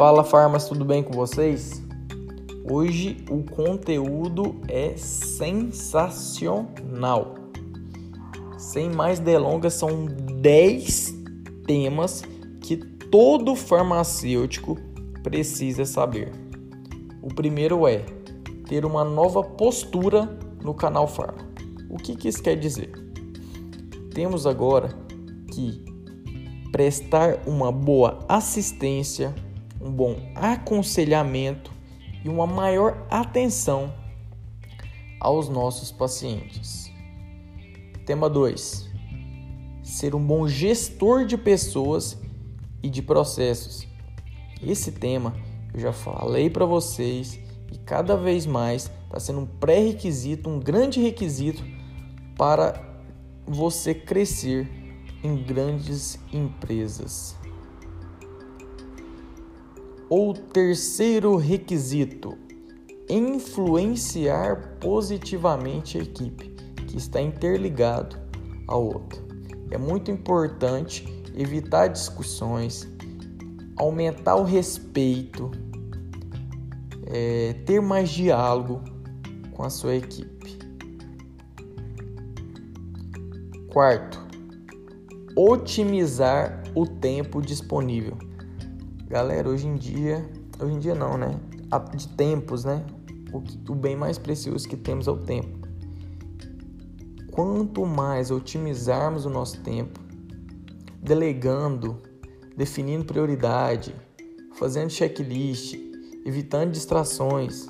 Fala Farmas, tudo bem com vocês? Hoje o conteúdo é sensacional. Sem mais delongas, são 10 temas que todo farmacêutico precisa saber. O primeiro é ter uma nova postura no canal Farma. O que, que isso quer dizer? Temos agora que prestar uma boa assistência, um bom aconselhamento e uma maior atenção aos nossos pacientes. Tema 2. Ser um bom gestor de pessoas e de processos. Esse tema eu já falei para vocês e cada vez mais está sendo um pré-requisito, um grande requisito para você crescer em grandes empresas. O terceiro requisito: influenciar positivamente a equipe, que está interligado ao outro. É muito importante evitar discussões, aumentar o respeito, é, ter mais diálogo com a sua equipe. Quarto, otimizar o tempo disponível. Galera, hoje em dia, hoje em dia não, né? De tempos, né? O, o bem mais precioso que temos é o tempo. Quanto mais otimizarmos o nosso tempo, delegando, definindo prioridade, fazendo checklist, evitando distrações,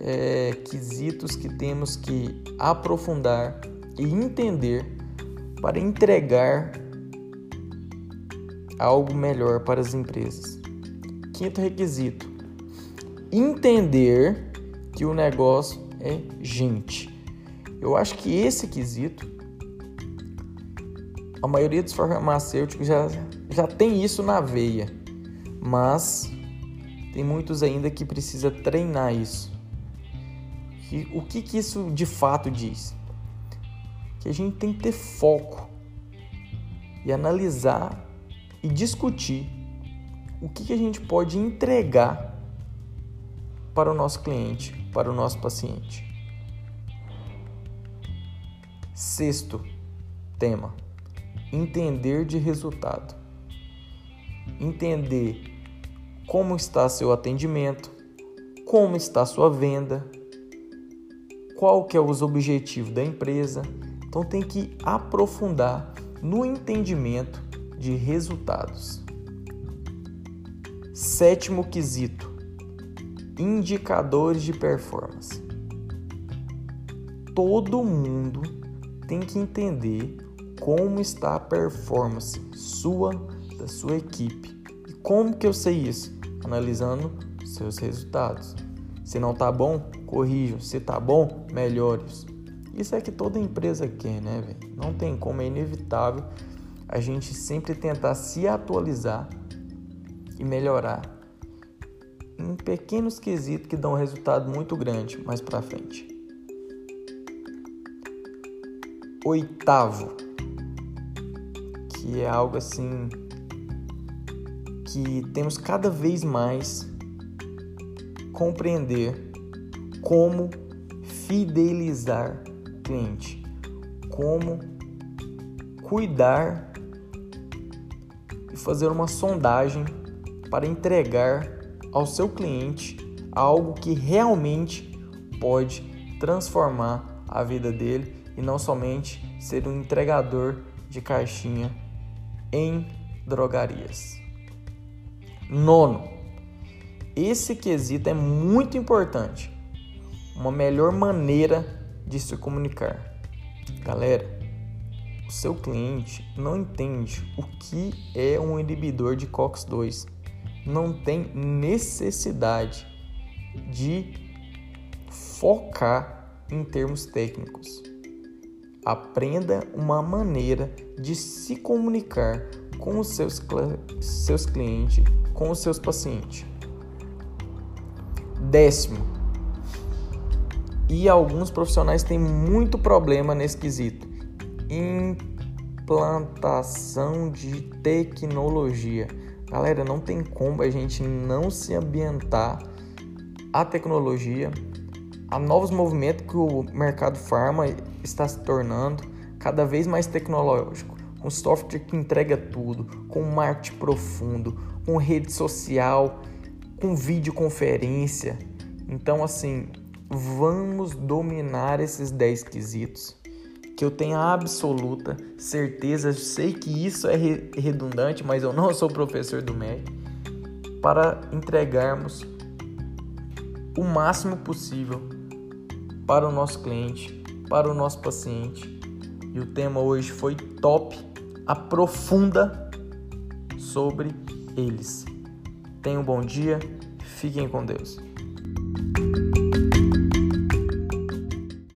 é, quesitos que temos que aprofundar e entender para entregar algo melhor para as empresas. Quinto requisito: entender que o negócio é gente. Eu acho que esse quesito, a maioria dos farmacêuticos já, já tem isso na veia, mas tem muitos ainda que precisa treinar isso. E o que, que isso de fato diz? que a gente tem que ter foco e analisar e discutir o que, que a gente pode entregar para o nosso cliente, para o nosso paciente. Sexto tema: entender de resultado. Entender como está seu atendimento, como está sua venda, qual que é os objetivos da empresa então tem que aprofundar no entendimento de resultados. Sétimo quesito: indicadores de performance. Todo mundo tem que entender como está a performance sua, da sua equipe. E como que eu sei isso? Analisando seus resultados. Se não tá bom, corrija. Se tá bom, melhore. Isso é que toda empresa quer, né, velho? Não tem como, é inevitável a gente sempre tentar se atualizar e melhorar em pequenos quesitos que dão um resultado muito grande mais para frente. Oitavo, que é algo assim que temos cada vez mais compreender como fidelizar cliente, como cuidar fazer uma sondagem para entregar ao seu cliente algo que realmente pode transformar a vida dele e não somente ser um entregador de caixinha em drogarias. Nono, esse quesito é muito importante. Uma melhor maneira de se comunicar. Galera, o seu cliente não entende o que é um inibidor de COX-2. Não tem necessidade de focar em termos técnicos. Aprenda uma maneira de se comunicar com os seus, seus clientes, com os seus pacientes. Décimo, e alguns profissionais têm muito problema nesse quesito. Implantação de tecnologia. Galera, não tem como a gente não se ambientar à tecnologia, a novos movimentos que o mercado farma está se tornando cada vez mais tecnológico, com software que entrega tudo, com marketing profundo, com rede social, com videoconferência. Então, assim, vamos dominar esses 10 quesitos que eu tenho absoluta certeza, sei que isso é redundante, mas eu não sou professor do MEC, para entregarmos o máximo possível para o nosso cliente, para o nosso paciente. E o tema hoje foi top, aprofunda sobre eles. Tenham um bom dia, fiquem com Deus.